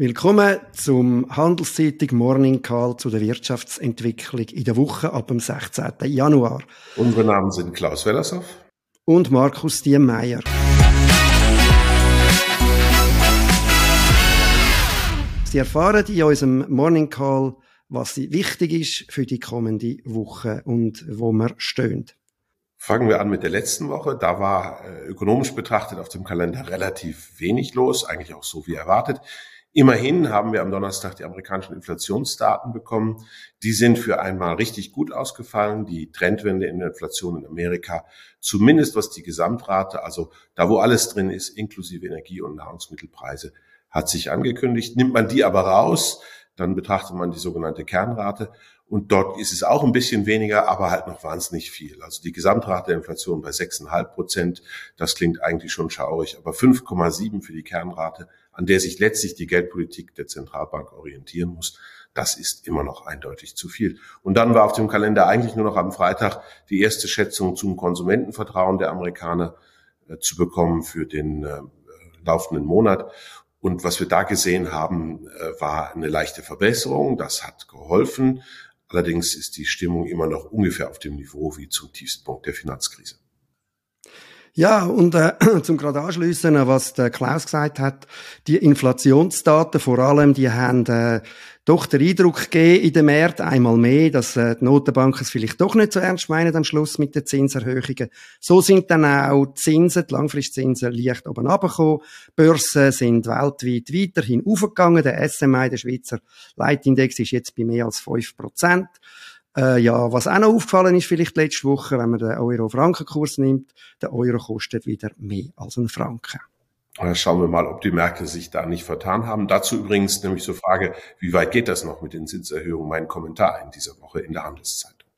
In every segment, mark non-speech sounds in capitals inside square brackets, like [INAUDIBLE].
Willkommen zum Handelszeitung Morning Call zu der Wirtschaftsentwicklung in der Woche ab dem 16. Januar. Unsere Namen sind Klaus Wellershoff und Markus Diemeyer. Sie erfahren in unserem Morning Call, was wichtig ist für die kommende Woche und wo wir stehen. Fangen wir an mit der letzten Woche. Da war äh, ökonomisch betrachtet auf dem Kalender relativ wenig los, eigentlich auch so wie erwartet. Immerhin haben wir am Donnerstag die amerikanischen Inflationsdaten bekommen. Die sind für einmal richtig gut ausgefallen. Die Trendwende in der Inflation in Amerika, zumindest was die Gesamtrate, also da wo alles drin ist, inklusive Energie- und Nahrungsmittelpreise, hat sich angekündigt. Nimmt man die aber raus, dann betrachtet man die sogenannte Kernrate und dort ist es auch ein bisschen weniger, aber halt noch wahnsinnig viel. Also die Gesamtrate der Inflation bei 6,5 Prozent, das klingt eigentlich schon schaurig, aber 5,7 für die Kernrate, an der sich letztlich die Geldpolitik der Zentralbank orientieren muss, das ist immer noch eindeutig zu viel. Und dann war auf dem Kalender eigentlich nur noch am Freitag die erste Schätzung zum Konsumentenvertrauen der Amerikaner äh, zu bekommen für den äh, laufenden Monat. Und was wir da gesehen haben, äh, war eine leichte Verbesserung. Das hat geholfen. Allerdings ist die Stimmung immer noch ungefähr auf dem Niveau wie zum Tiefstpunkt der Finanzkrise. Ja, und äh, [CLEARS THROAT] zum gerade anschliessen, was der Klaus gesagt hat, die Inflationsdaten vor allem, die haben äh, doch den Eindruck gegeben in den Märkten einmal mehr, dass äh, die Notenbanken es vielleicht doch nicht so ernst meinen am Schluss mit den Zinserhöhungen. So sind dann auch die Zinsen, die Langfristzinsen leicht oben runtergekommen. Börsen sind weltweit weiterhin aufgegangen. Der SMI, der Schweizer Leitindex, ist jetzt bei mehr als 5 Prozent. Äh, ja, was auch noch aufgefallen ist vielleicht letzte Woche, wenn man den Euro-Franken-Kurs nimmt, der Euro kostet wieder mehr als ein Franken. Schauen wir mal, ob die Märkte sich da nicht vertan haben. Dazu übrigens nämlich so Frage, wie weit geht das noch mit den Zinserhöhungen? Mein Kommentar in dieser Woche in der Handelszeitung.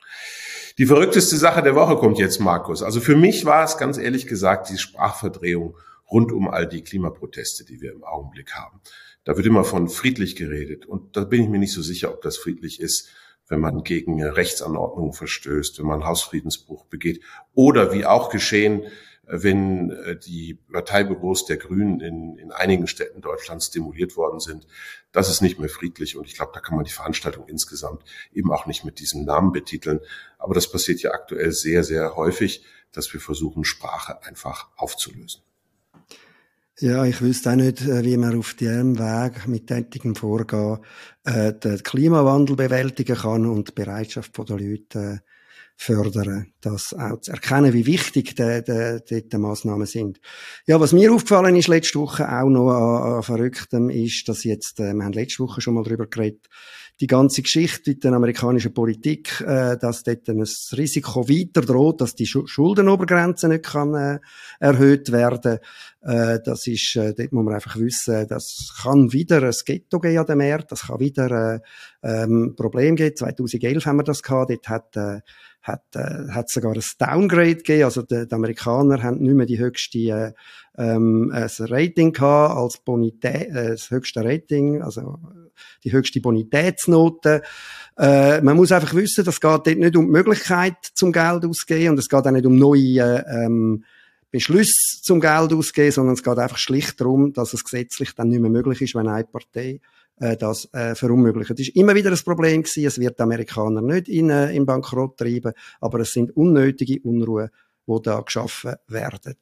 Die verrückteste Sache der Woche kommt jetzt, Markus. Also für mich war es ganz ehrlich gesagt die Sprachverdrehung rund um all die Klimaproteste, die wir im Augenblick haben. Da wird immer von friedlich geredet. Und da bin ich mir nicht so sicher, ob das friedlich ist, wenn man gegen Rechtsanordnungen verstößt, wenn man Hausfriedensbruch begeht. Oder wie auch geschehen, wenn äh, die Parteibüros der Grünen in, in einigen Städten Deutschlands stimuliert worden sind. Das ist nicht mehr friedlich und ich glaube, da kann man die Veranstaltung insgesamt eben auch nicht mit diesem Namen betiteln. Aber das passiert ja aktuell sehr, sehr häufig, dass wir versuchen, Sprache einfach aufzulösen. Ja, ich wüsste auch nicht, äh, wie man auf diesem Weg mit tätigem Vorgehen äh, den Klimawandel bewältigen kann und die Bereitschaft der Leute äh, fördern, das auch zu erkennen, wie wichtig die, die, die Massnahmen sind. Ja, was mir aufgefallen ist letzte Woche auch noch an, an Verrücktem ist, dass jetzt, äh, wir haben letzte Woche schon mal darüber geredet, die ganze Geschichte mit der amerikanischen Politik, äh, dass dort ein Risiko weiter droht, dass die Schuldenobergrenze nicht kann äh, erhöht werden. Äh, das ist, äh, dort muss man einfach wissen, das kann wieder ein Ghetto geben an dem Markt, das kann wieder äh, ähm, Problem geben. 2011 haben wir das gehabt, dort hat äh, hat, äh, hat sogar ein Downgrade gegeben. Also die, die Amerikaner haben nicht mehr die höchste äh, ähm, ein Rating gehabt als Bonität, äh, das höchste Rating, also die höchste Bonitätsnote. Äh, man muss einfach wissen, das geht dort nicht um die Möglichkeit zum Geld ausgeben und es geht auch nicht um neue ähm, Beschlüsse zum Geld ausgeben, sondern es geht einfach schlicht darum, dass es gesetzlich dann nicht mehr möglich ist, wenn eine Partei äh, das äh, verunmöglicht. Das ist immer wieder ein Problem gewesen. Es wird die Amerikaner nicht in, äh, in Bankrott treiben, aber es sind unnötige Unruhen, die da geschaffen werden.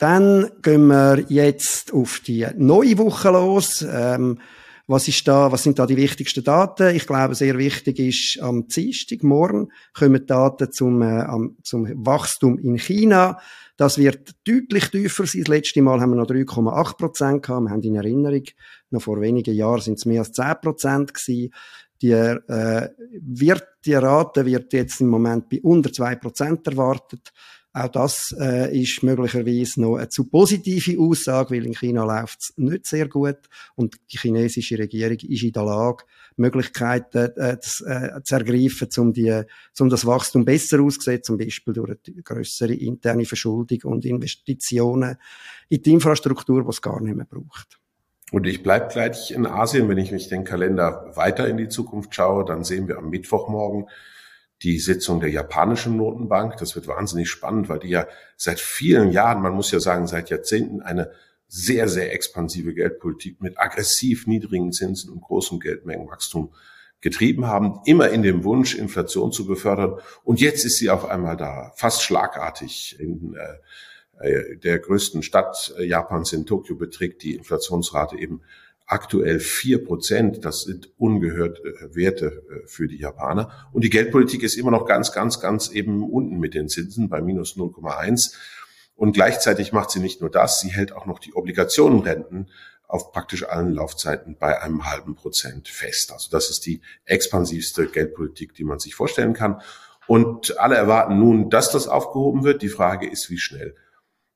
Dann gehen wir jetzt auf die neue Woche los. Ähm, was ist da, was sind da die wichtigsten Daten? Ich glaube, sehr wichtig ist, am Dienstag, morgen, kommen Daten zum, äh, zum Wachstum in China. Das wird deutlich tiefer sein. Das letzte Mal haben wir noch 3,8 Prozent gehabt. Wir haben in Erinnerung, noch vor wenigen Jahren sind es mehr als 10 Prozent gewesen. Die, äh, wird, die Rate wird jetzt im Moment bei unter 2 Prozent erwartet. Auch das äh, ist möglicherweise noch eine zu positive Aussage, weil in China läuft es nicht sehr gut und die chinesische Regierung ist in der Lage, Möglichkeiten äh, zu, äh, zu ergreifen, um, die, um das Wachstum besser auszusehen, zum Beispiel durch eine größere interne Verschuldung und Investitionen in die Infrastruktur, die es gar nicht mehr braucht. Und ich bleibe gleich in Asien, wenn ich mich den Kalender weiter in die Zukunft schaue, dann sehen wir am Mittwochmorgen die Sitzung der japanischen Notenbank. Das wird wahnsinnig spannend, weil die ja seit vielen Jahren, man muss ja sagen, seit Jahrzehnten eine sehr, sehr expansive Geldpolitik mit aggressiv niedrigen Zinsen und großem Geldmengenwachstum getrieben haben, immer in dem Wunsch, Inflation zu befördern. Und jetzt ist sie auf einmal da, fast schlagartig. In äh, äh der größten Stadt äh, Japans in Tokio beträgt die Inflationsrate eben aktuell vier Prozent. Das sind ungehört äh, Werte äh, für die Japaner. Und die Geldpolitik ist immer noch ganz, ganz, ganz eben unten mit den Zinsen bei minus 0,1. Und gleichzeitig macht sie nicht nur das, sie hält auch noch die Obligationenrenten auf praktisch allen Laufzeiten bei einem halben Prozent fest. Also das ist die expansivste Geldpolitik, die man sich vorstellen kann. Und alle erwarten nun, dass das aufgehoben wird. Die Frage ist, wie schnell.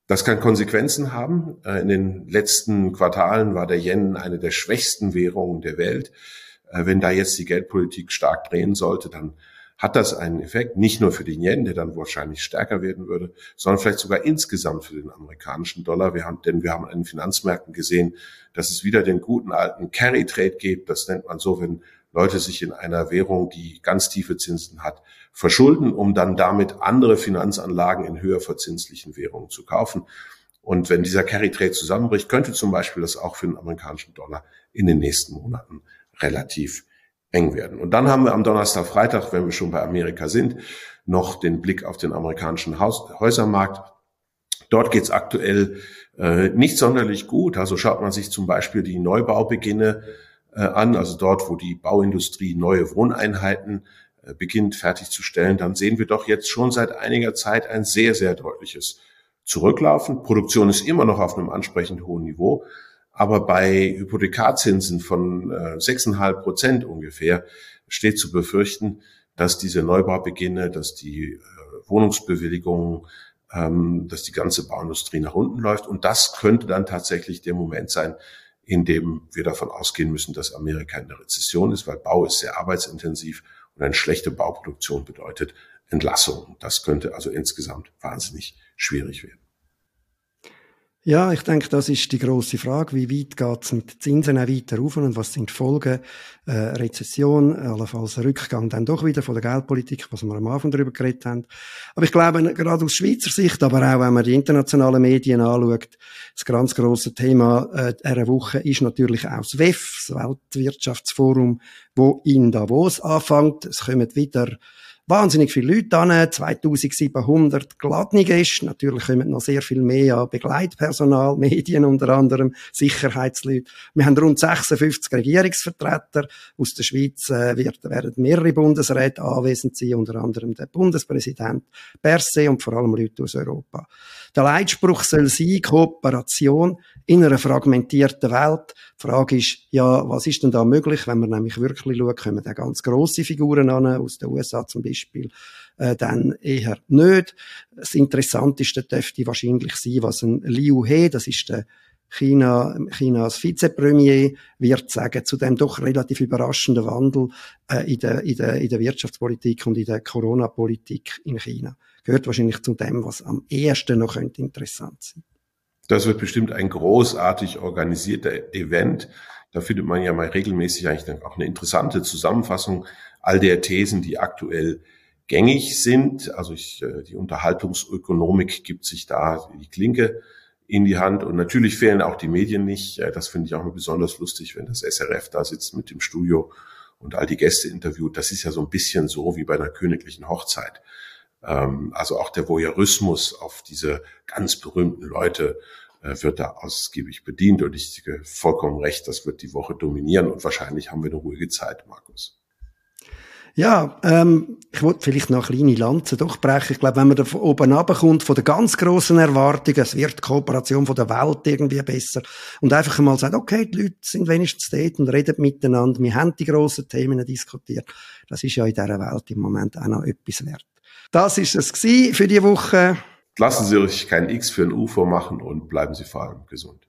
Das kann Konsequenzen haben. Äh, in den letzten Quartalen war der Yen eine der schwächsten Währungen der Welt. Äh, wenn da jetzt die Geldpolitik stark drehen sollte, dann hat das einen Effekt, nicht nur für den Yen, der dann wahrscheinlich stärker werden würde, sondern vielleicht sogar insgesamt für den amerikanischen Dollar. Wir haben, denn wir haben an den Finanzmärkten gesehen, dass es wieder den guten alten Carry Trade gibt. Das nennt man so, wenn Leute sich in einer Währung, die ganz tiefe Zinsen hat, verschulden, um dann damit andere Finanzanlagen in höher verzinslichen Währungen zu kaufen. Und wenn dieser Carry Trade zusammenbricht, könnte zum Beispiel das auch für den amerikanischen Dollar in den nächsten Monaten relativ eng werden. Und dann haben wir am Donnerstag, Freitag, wenn wir schon bei Amerika sind, noch den Blick auf den amerikanischen Haus Häusermarkt. Dort geht es aktuell äh, nicht sonderlich gut. Also schaut man sich zum Beispiel die Neubaubeginne an, also dort, wo die Bauindustrie neue Wohneinheiten äh, beginnt fertigzustellen, dann sehen wir doch jetzt schon seit einiger Zeit ein sehr, sehr deutliches Zurücklaufen. Produktion ist immer noch auf einem ansprechend hohen Niveau, aber bei Hypothekarzinsen von äh, 6,5 Prozent ungefähr steht zu befürchten, dass diese Neubaubeginne, dass die äh, Wohnungsbewilligungen, ähm, dass die ganze Bauindustrie nach unten läuft. Und das könnte dann tatsächlich der Moment sein, in dem wir davon ausgehen müssen, dass Amerika in der Rezession ist, weil Bau ist sehr arbeitsintensiv und eine schlechte Bauproduktion bedeutet Entlassung. Das könnte also insgesamt wahnsinnig schwierig werden. Ja, ich denke, das ist die große Frage. Wie weit geht es mit den Zinsen auch weiter rauf und was sind die Folgen? Äh, Rezession, allenfalls Rückgang dann doch wieder von der Geldpolitik, was wir am Anfang darüber geredet haben. Aber ich glaube, gerade aus Schweizer Sicht, aber auch wenn man die internationalen Medien anschaut, das ganz große Thema äh, dieser Woche ist natürlich auch das WEF, das Weltwirtschaftsforum, wo in Davos anfängt. Es kommen wieder wahnsinnig viele Leute an, 2700 geladene Gäste. Natürlich kommen noch sehr viel mehr an Begleitpersonal, [LAUGHS] Medien unter anderem, Sicherheitsleute. Wir haben rund 56 Regierungsvertreter. Aus der Schweiz äh, wird, werden mehrere Bundesräte anwesend sein, unter anderem der Bundespräsident Berset und vor allem Leute aus Europa. Der Leitspruch soll sein, Kooperation in einer fragmentierten Welt. Die Frage ist, ja, was ist denn da möglich, wenn man nämlich wirklich schaut, kommen da ganz grosse Figuren an, aus den USA zum Beispiel, äh, dann eher nicht. Das Interessanteste dürfte wahrscheinlich sein, was ein Liu He, das ist der China, Chinas Vizepremier wird sagen zu dem doch relativ überraschenden Wandel äh, in, der, in, der, in der Wirtschaftspolitik und in der Corona-Politik in China gehört wahrscheinlich zu dem, was am ehesten noch könnte interessant sein. Das wird bestimmt ein großartig organisierter Event. Da findet man ja mal regelmäßig eigentlich auch eine interessante Zusammenfassung all der Thesen, die aktuell gängig sind. Also ich, äh, die Unterhaltungsökonomik gibt sich da die Klinke in die Hand. Und natürlich fehlen auch die Medien nicht. Äh, das finde ich auch mal besonders lustig, wenn das SRF da sitzt mit dem Studio und all die Gäste interviewt. Das ist ja so ein bisschen so wie bei einer königlichen Hochzeit. Ähm, also auch der Voyeurismus auf diese ganz berühmten Leute wird da ausgiebig bedient. Und ich vollkommen recht, das wird die Woche dominieren. Und wahrscheinlich haben wir eine ruhige Zeit, Markus. Ja, ähm, ich wollte vielleicht noch eine kleine Lanze durchbrechen. Ich glaube, wenn man da von oben runterkommt, von der ganz grossen Erwartungen, es wird die Kooperation von der Welt irgendwie besser und einfach mal sagt, okay, die Leute sind wenigstens dort und reden miteinander, wir haben die grossen Themen diskutiert. Das ist ja in dieser Welt im Moment auch noch etwas wert. Das ist es für die Woche. Lassen Sie sich kein X für ein U vormachen und bleiben Sie vor allem gesund.